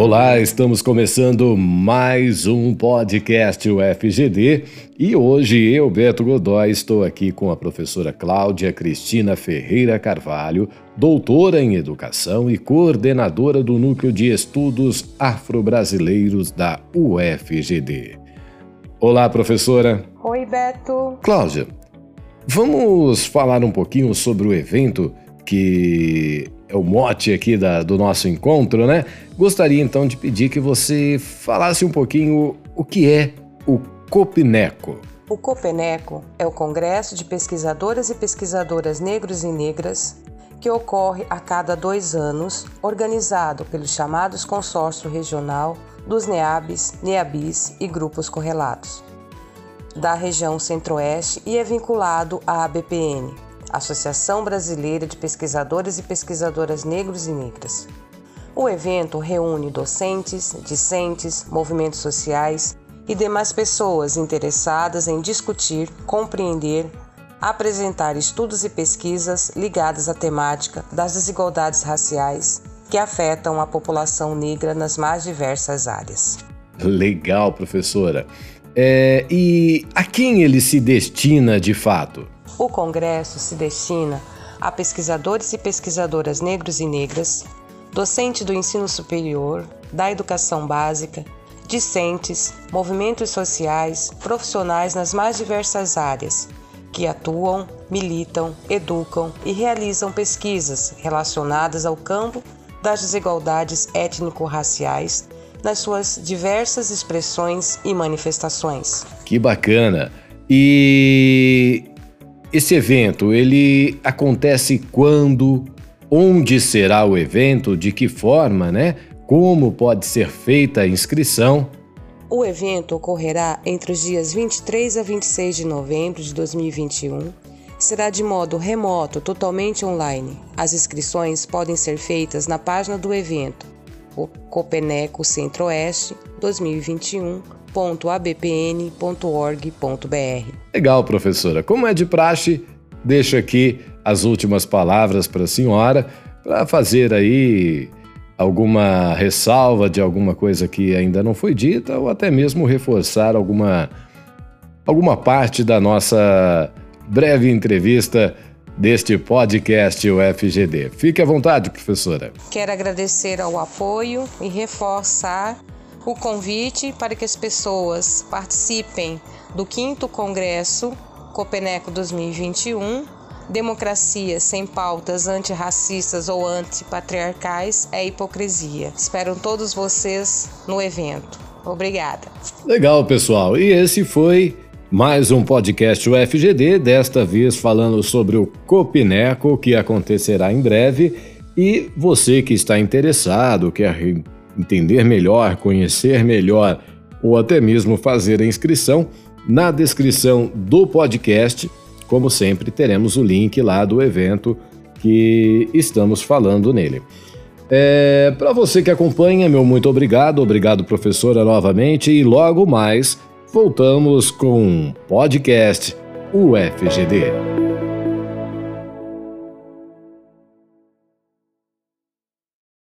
Olá, estamos começando mais um podcast UFGD e hoje eu, Beto Godoy, estou aqui com a professora Cláudia Cristina Ferreira Carvalho, doutora em Educação e coordenadora do Núcleo de Estudos Afro-Brasileiros da UFGD. Olá, professora. Oi, Beto. Cláudia, vamos falar um pouquinho sobre o evento que é o mote aqui da, do nosso encontro, né? Gostaria então de pedir que você falasse um pouquinho o que é o COPNECO. O COPENECO é o Congresso de Pesquisadoras e Pesquisadoras Negros e Negras que ocorre a cada dois anos, organizado pelos chamados Consórcio Regional dos NEABs, NEABIS e grupos correlatos da região Centro-Oeste e é vinculado à ABPN, Associação Brasileira de Pesquisadores e Pesquisadoras Negros e Negras. O evento reúne docentes, discentes, movimentos sociais e demais pessoas interessadas em discutir, compreender, apresentar estudos e pesquisas ligadas à temática das desigualdades raciais que afetam a população negra nas mais diversas áreas. Legal, professora. É, e a quem ele se destina de fato? O Congresso se destina a pesquisadores e pesquisadoras negros e negras, docentes do ensino superior, da educação básica, discentes, movimentos sociais, profissionais nas mais diversas áreas, que atuam, militam, educam e realizam pesquisas relacionadas ao campo das desigualdades étnico-raciais nas suas diversas expressões e manifestações. Que bacana! E esse evento, ele acontece quando? Onde será o evento? De que forma, né? Como pode ser feita a inscrição? O evento ocorrerá entre os dias 23 a 26 de novembro de 2021. Será de modo remoto, totalmente online. As inscrições podem ser feitas na página do evento, Copeneco Centro-Oeste 2021 www.abpn.org.br. Legal, professora. Como é de praxe, deixo aqui as últimas palavras para a senhora para fazer aí alguma ressalva de alguma coisa que ainda não foi dita ou até mesmo reforçar alguma alguma parte da nossa breve entrevista deste podcast UFGD. Fique à vontade, professora. Quero agradecer ao apoio e reforçar o convite para que as pessoas participem do 5 Congresso Copeneco 2021. Democracia sem pautas antirracistas ou antipatriarcais é hipocrisia. Espero todos vocês no evento. Obrigada. Legal, pessoal. E esse foi mais um podcast UFGD, desta vez falando sobre o Copineco, que acontecerá em breve. E você que está interessado, quer entender melhor, conhecer melhor ou até mesmo fazer a inscrição, na descrição do podcast, como sempre, teremos o link lá do evento que estamos falando nele. É, Para você que acompanha, meu muito obrigado, obrigado professora novamente e logo mais voltamos com o podcast UFGD.